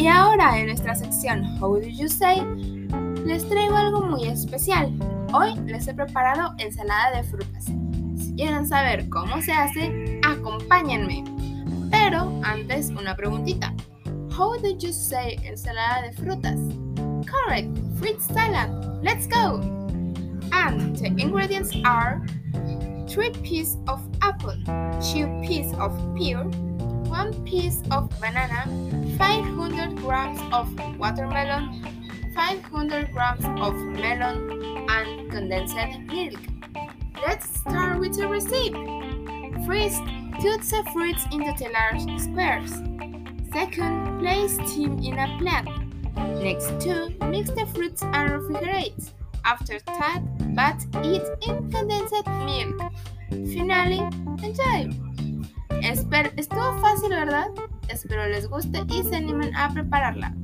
Y ahora en nuestra sección How Do You Say les traigo algo muy especial. Hoy les he preparado ensalada de frutas. Si quieren saber cómo se hace, acompáñenme. Pero antes una preguntita. How do you say ensalada de frutas? Correct, fruit salad. Let's go. And the ingredients are 3 pieces of apple, 2 pieces of pear, 1 piece of banana, 500 grams of watermelon, 500 grams of melon, and condensed milk. Let's start with the recipe. First, cut the fruits into the large squares. Second, place them in a plate. Next, two, mix the fruits and refrigerate. After that, but eat in condensed milk. Finally, enjoy. Esper estuvo fácil, ¿verdad? Espero les guste y se animen a prepararla.